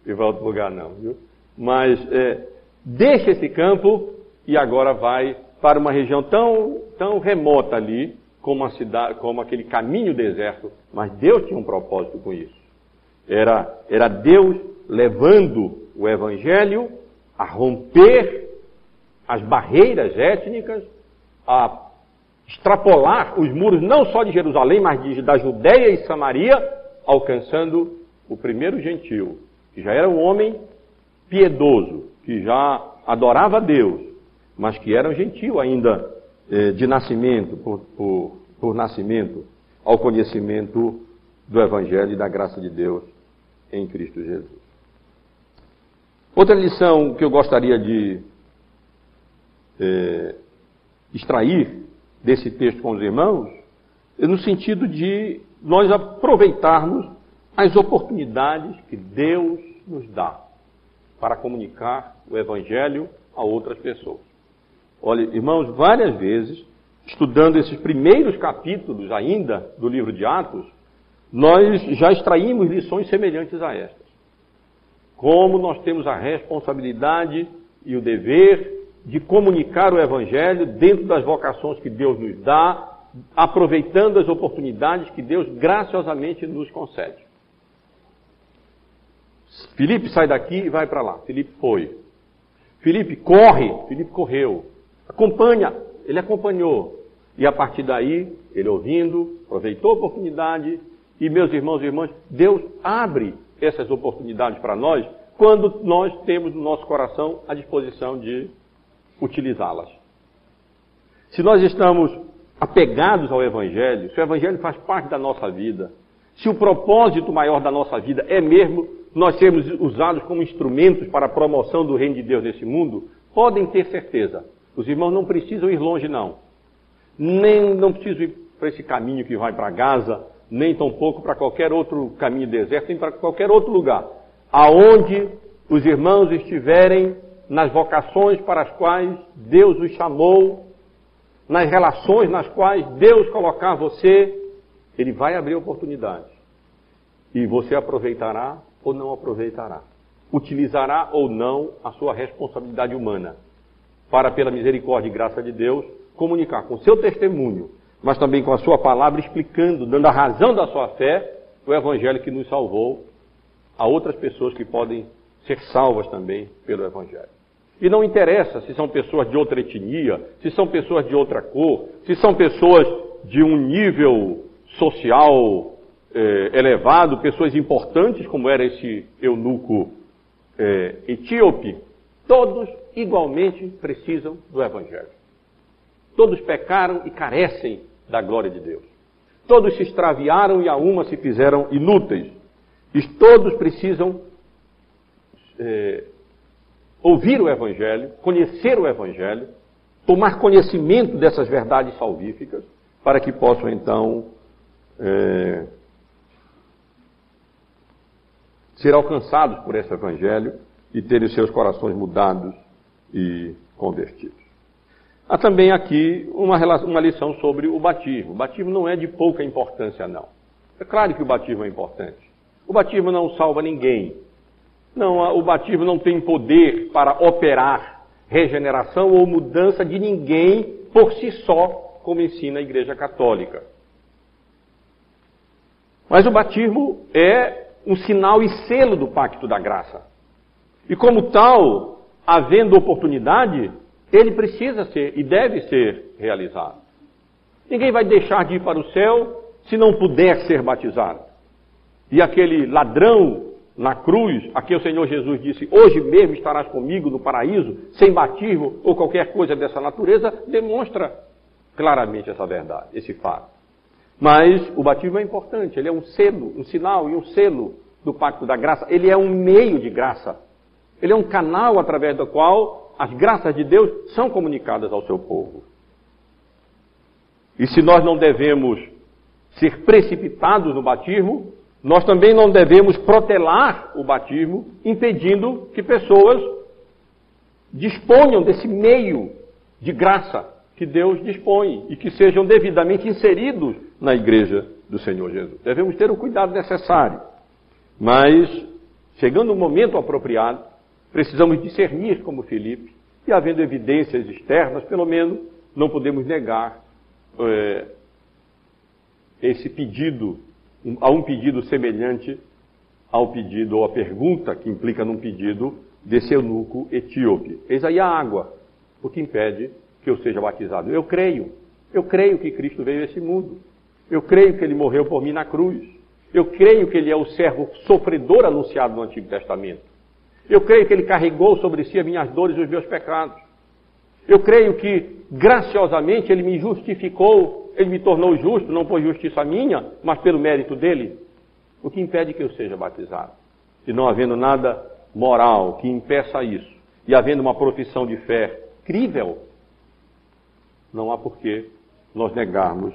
ir para outro lugar, não. Viu? Mas é, deixa esse campo e agora vai para uma região tão, tão remota ali, como, cidade, como aquele caminho deserto. Mas Deus tinha um propósito com isso. Era, era Deus levando o Evangelho a romper as barreiras étnicas, a extrapolar os muros não só de Jerusalém, mas de, da Judéia e Samaria, alcançando o primeiro gentil, que já era um homem piedoso, que já adorava Deus, mas que era um gentil ainda eh, de nascimento, por, por, por nascimento, ao conhecimento do Evangelho e da graça de Deus em Cristo Jesus. Outra lição que eu gostaria de é, extrair desse texto com os irmãos é no sentido de nós aproveitarmos as oportunidades que Deus nos dá para comunicar o Evangelho a outras pessoas. Olha, irmãos, várias vezes, estudando esses primeiros capítulos ainda do livro de Atos, nós já extraímos lições semelhantes a estas. Como nós temos a responsabilidade e o dever de comunicar o Evangelho dentro das vocações que Deus nos dá, aproveitando as oportunidades que Deus graciosamente nos concede. Felipe sai daqui e vai para lá. Felipe foi. Felipe corre. Felipe correu. Acompanha. Ele acompanhou. E a partir daí, ele ouvindo, aproveitou a oportunidade e meus irmãos e irmãs, Deus abre essas oportunidades para nós quando nós temos no nosso coração a disposição de utilizá-las. Se nós estamos apegados ao Evangelho, se o Evangelho faz parte da nossa vida, se o propósito maior da nossa vida é mesmo nós sermos usados como instrumentos para a promoção do reino de Deus nesse mundo, podem ter certeza. Os irmãos não precisam ir longe, não. Nem não precisam ir para esse caminho que vai para Gaza, nem tampouco para qualquer outro caminho deserto, nem para qualquer outro lugar. Aonde os irmãos estiverem nas vocações para as quais Deus os chamou, nas relações nas quais Deus colocar você, Ele vai abrir oportunidades. E você aproveitará ou não aproveitará. utilizará ou não a sua responsabilidade humana para, pela misericórdia e graça de Deus, comunicar com seu testemunho, mas também com a sua palavra, explicando, dando a razão da sua fé, o Evangelho que nos salvou a outras pessoas que podem ser salvas também pelo Evangelho. E não interessa se são pessoas de outra etnia, se são pessoas de outra cor, se são pessoas de um nível social eh, elevado, pessoas importantes, como era esse eunuco eh, etíope, todos igualmente precisam do Evangelho. Todos pecaram e carecem da glória de Deus. Todos se extraviaram e a uma se fizeram inúteis. E todos precisam eh, ouvir o Evangelho, conhecer o Evangelho, tomar conhecimento dessas verdades salvíficas, para que possam então é, ser alcançados por esse Evangelho e terem seus corações mudados e convertidos. Há também aqui uma, uma lição sobre o batismo. O batismo não é de pouca importância, não. É claro que o batismo é importante. O batismo não salva ninguém, não, o batismo não tem poder para operar regeneração ou mudança de ninguém por si só, como ensina a Igreja Católica. Mas o batismo é um sinal e selo do pacto da graça. E como tal, havendo oportunidade, ele precisa ser e deve ser realizado. Ninguém vai deixar de ir para o céu se não puder ser batizado. E aquele ladrão na cruz, a quem o Senhor Jesus disse: Hoje mesmo estarás comigo no paraíso, sem batismo ou qualquer coisa dessa natureza, demonstra claramente essa verdade, esse fato. Mas o batismo é importante, ele é um selo, um sinal e um selo do pacto da graça, ele é um meio de graça, ele é um canal através do qual as graças de Deus são comunicadas ao seu povo. E se nós não devemos ser precipitados no batismo, nós também não devemos protelar o batismo, impedindo que pessoas disponham desse meio de graça que Deus dispõe e que sejam devidamente inseridos na igreja do Senhor Jesus. Devemos ter o cuidado necessário, mas chegando o momento apropriado, precisamos discernir como Filipe e havendo evidências externas, pelo menos não podemos negar é, esse pedido a um pedido semelhante ao pedido ou à pergunta que implica num pedido desse eunuco etíope. Eis aí a água, o que impede que eu seja batizado. Eu creio, eu creio que Cristo veio a esse mundo. Eu creio que ele morreu por mim na cruz. Eu creio que ele é o servo sofredor anunciado no Antigo Testamento. Eu creio que ele carregou sobre si as minhas dores e os meus pecados. Eu creio que graciosamente ele me justificou ele me tornou justo, não por justiça minha, mas pelo mérito dele. O que impede que eu seja batizado? E não havendo nada moral que impeça isso, e havendo uma profissão de fé crível, não há porquê nós negarmos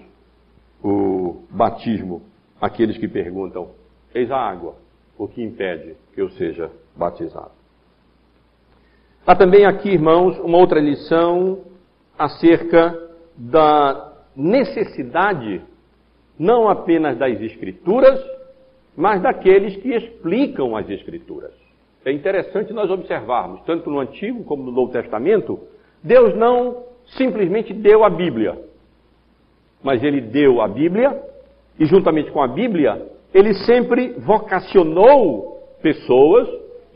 o batismo àqueles que perguntam: eis a água, o que impede que eu seja batizado? Há também aqui, irmãos, uma outra lição acerca da necessidade não apenas das Escrituras, mas daqueles que explicam as Escrituras. É interessante nós observarmos, tanto no Antigo como no Novo Testamento, Deus não simplesmente deu a Bíblia, mas Ele deu a Bíblia e, juntamente com a Bíblia, Ele sempre vocacionou pessoas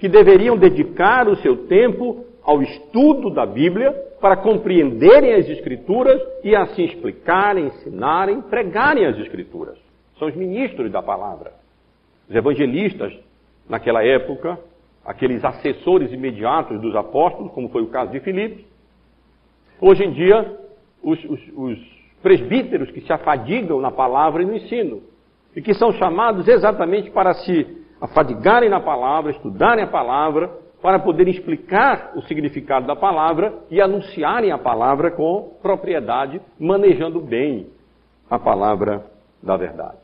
que deveriam dedicar o seu tempo ao estudo da Bíblia para compreenderem as Escrituras e assim explicarem, ensinarem, pregarem as Escrituras. São os ministros da palavra. Os evangelistas, naquela época, aqueles assessores imediatos dos apóstolos, como foi o caso de Filipe. Hoje em dia, os, os, os presbíteros que se afadigam na palavra e no ensino, e que são chamados exatamente para se afadigarem na palavra, estudarem a palavra para poder explicar o significado da palavra e anunciarem a palavra com propriedade, manejando bem a palavra da verdade.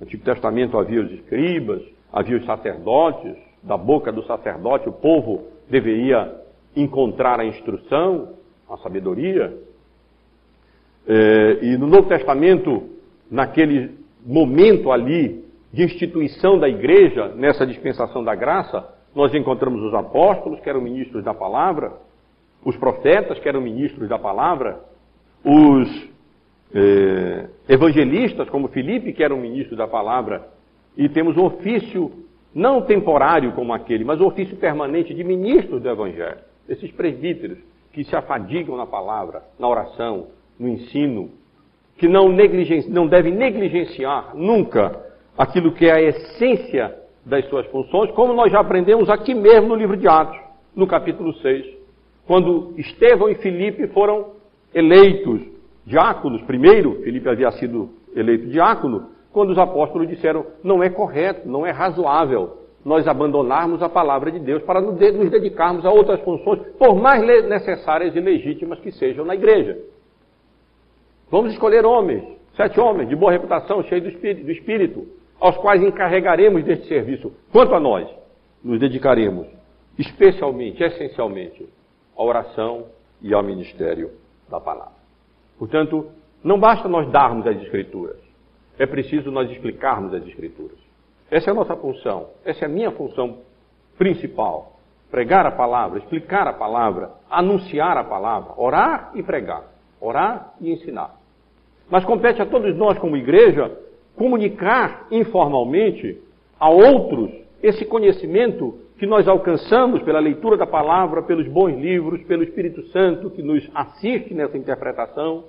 No Antigo Testamento havia os escribas, havia os sacerdotes, da boca do sacerdote o povo deveria encontrar a instrução, a sabedoria. É, e no Novo Testamento, naquele momento ali de instituição da igreja, nessa dispensação da graça, nós encontramos os apóstolos, que eram ministros da palavra, os profetas, que eram ministros da palavra, os eh, evangelistas, como Filipe, que eram ministros da palavra, e temos um ofício não temporário como aquele, mas um ofício permanente de ministros do evangelho. Esses presbíteros que se afadigam na palavra, na oração, no ensino, que não, não devem negligenciar nunca aquilo que é a essência das suas funções, como nós já aprendemos aqui mesmo no livro de Atos, no capítulo 6, quando Estevão e Filipe foram eleitos diáconos. Primeiro, Filipe havia sido eleito diácono, quando os apóstolos disseram: não é correto, não é razoável nós abandonarmos a palavra de Deus para nos dedicarmos a outras funções, por mais necessárias e legítimas que sejam na igreja. Vamos escolher homens, sete homens de boa reputação, cheios do espírito, do espírito, aos quais encarregaremos deste serviço. Quanto a nós, nos dedicaremos especialmente, essencialmente, à oração e ao ministério da palavra. Portanto, não basta nós darmos as Escrituras, é preciso nós explicarmos as Escrituras. Essa é a nossa função, essa é a minha função principal. Pregar a palavra, explicar a palavra, anunciar a palavra, orar e pregar, orar e ensinar. Mas compete a todos nós, como igreja, comunicar informalmente a outros esse conhecimento que nós alcançamos pela leitura da palavra, pelos bons livros, pelo Espírito Santo que nos assiste nessa interpretação,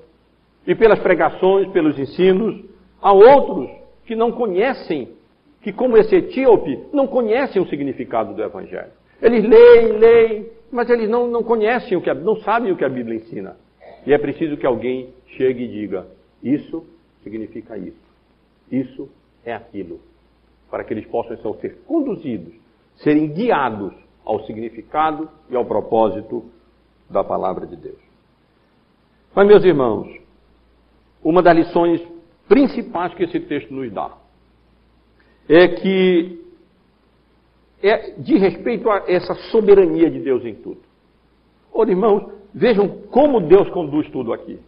e pelas pregações, pelos ensinos, a outros que não conhecem, que como esse etíope, não conhecem o significado do Evangelho. Eles leem, leem, mas eles não, não conhecem o que, não sabem o que a Bíblia ensina. E é preciso que alguém chegue e diga: isso significa isso. Isso é aquilo. Para que eles possam então ser conduzidos, serem guiados ao significado e ao propósito da palavra de Deus. Mas, meus irmãos, uma das lições principais que esse texto nos dá é que é de respeito a essa soberania de Deus em tudo. Ora, irmãos, vejam como Deus conduz tudo aqui.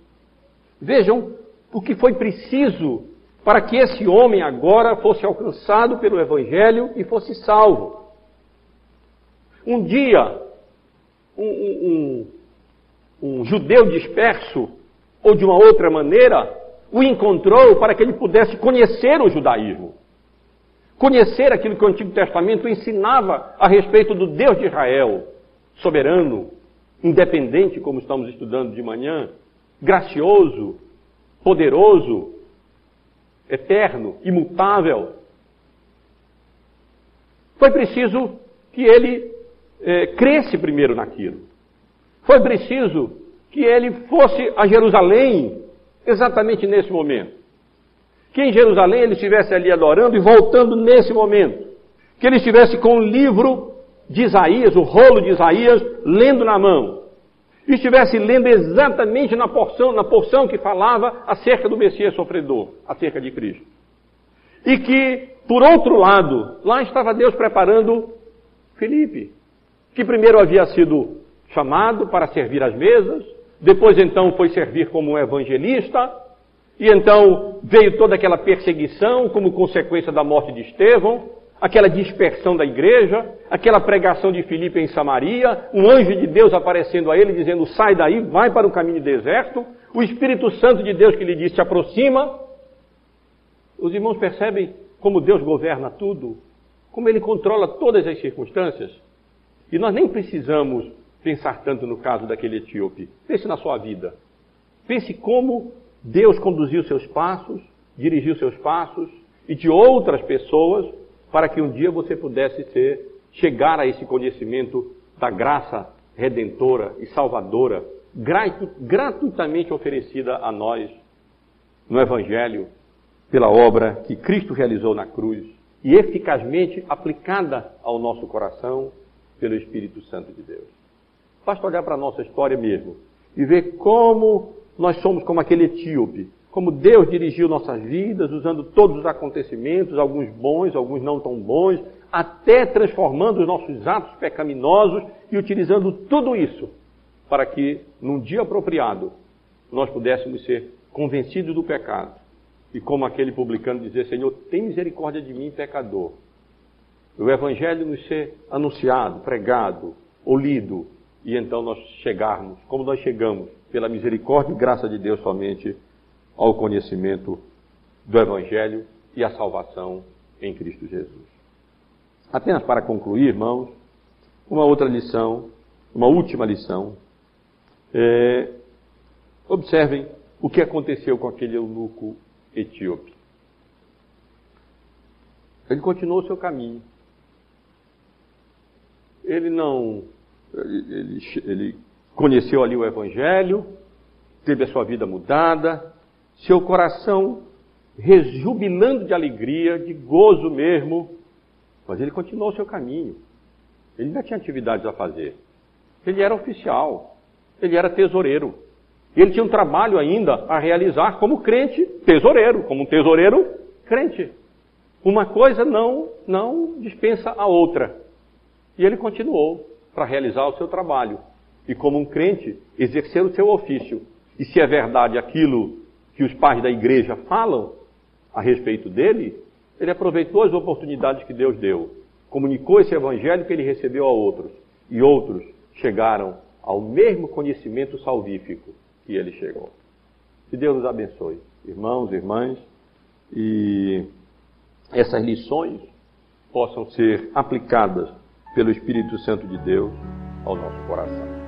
Vejam o que foi preciso para que esse homem agora fosse alcançado pelo Evangelho e fosse salvo. Um dia, um, um, um, judeu disperso, ou de uma outra maneira, o encontrou para que ele pudesse conhecer o judaísmo. Conhecer aquilo que o Antigo Testamento ensinava a respeito do Deus de Israel, soberano, independente, como estamos estudando de manhã, gracioso, poderoso, eterno, imutável. Foi preciso que ele é, cresce primeiro naquilo. Foi preciso que ele fosse a Jerusalém exatamente nesse momento. Que em Jerusalém ele estivesse ali adorando e voltando nesse momento. Que ele estivesse com o livro de Isaías, o rolo de Isaías, lendo na mão estivesse lendo exatamente na porção, na porção que falava acerca do Messias sofredor, acerca de Cristo. E que, por outro lado, lá estava Deus preparando Felipe, que primeiro havia sido chamado para servir às mesas, depois então foi servir como evangelista, e então veio toda aquela perseguição como consequência da morte de Estevão, aquela dispersão da igreja, aquela pregação de Filipe em Samaria, um anjo de Deus aparecendo a ele dizendo: sai daí, vai para o caminho deserto, o Espírito Santo de Deus que lhe disse: aproxima. Os irmãos percebem como Deus governa tudo, como ele controla todas as circunstâncias. E nós nem precisamos pensar tanto no caso daquele etíope. Pense na sua vida. Pense como Deus conduziu seus passos, dirigiu seus passos, e de outras pessoas para que um dia você pudesse ser, chegar a esse conhecimento da graça redentora e salvadora, gratuitamente oferecida a nós no Evangelho, pela obra que Cristo realizou na cruz e eficazmente aplicada ao nosso coração pelo Espírito Santo de Deus. Basta olhar para a nossa história mesmo e ver como nós somos como aquele etíope como Deus dirigiu nossas vidas, usando todos os acontecimentos, alguns bons, alguns não tão bons, até transformando os nossos atos pecaminosos e utilizando tudo isso para que, num dia apropriado, nós pudéssemos ser convencidos do pecado. E como aquele publicano dizer, Senhor, tem misericórdia de mim, pecador. o Evangelho nos ser anunciado, pregado ou lido, e então nós chegarmos, como nós chegamos, pela misericórdia e graça de Deus somente, ao conhecimento do Evangelho e à salvação em Cristo Jesus. Apenas para concluir, irmãos, uma outra lição, uma última lição. É, observem o que aconteceu com aquele eunuco etíope. Ele continuou o seu caminho. Ele não. Ele, ele, ele conheceu ali o Evangelho, teve a sua vida mudada, seu coração rejubilando de alegria, de gozo mesmo, mas ele continuou o seu caminho. Ele ainda tinha atividades a fazer. Ele era oficial, ele era tesoureiro. Ele tinha um trabalho ainda a realizar como crente tesoureiro, como um tesoureiro crente. Uma coisa não, não dispensa a outra. E ele continuou para realizar o seu trabalho. E como um crente, exercer o seu ofício. E se é verdade aquilo que os pais da igreja falam a respeito dele, ele aproveitou as oportunidades que Deus deu, comunicou esse evangelho que ele recebeu a outros, e outros chegaram ao mesmo conhecimento salvífico que ele chegou. Que Deus nos abençoe, irmãos, irmãs, e essas lições possam ser aplicadas pelo Espírito Santo de Deus ao nosso coração.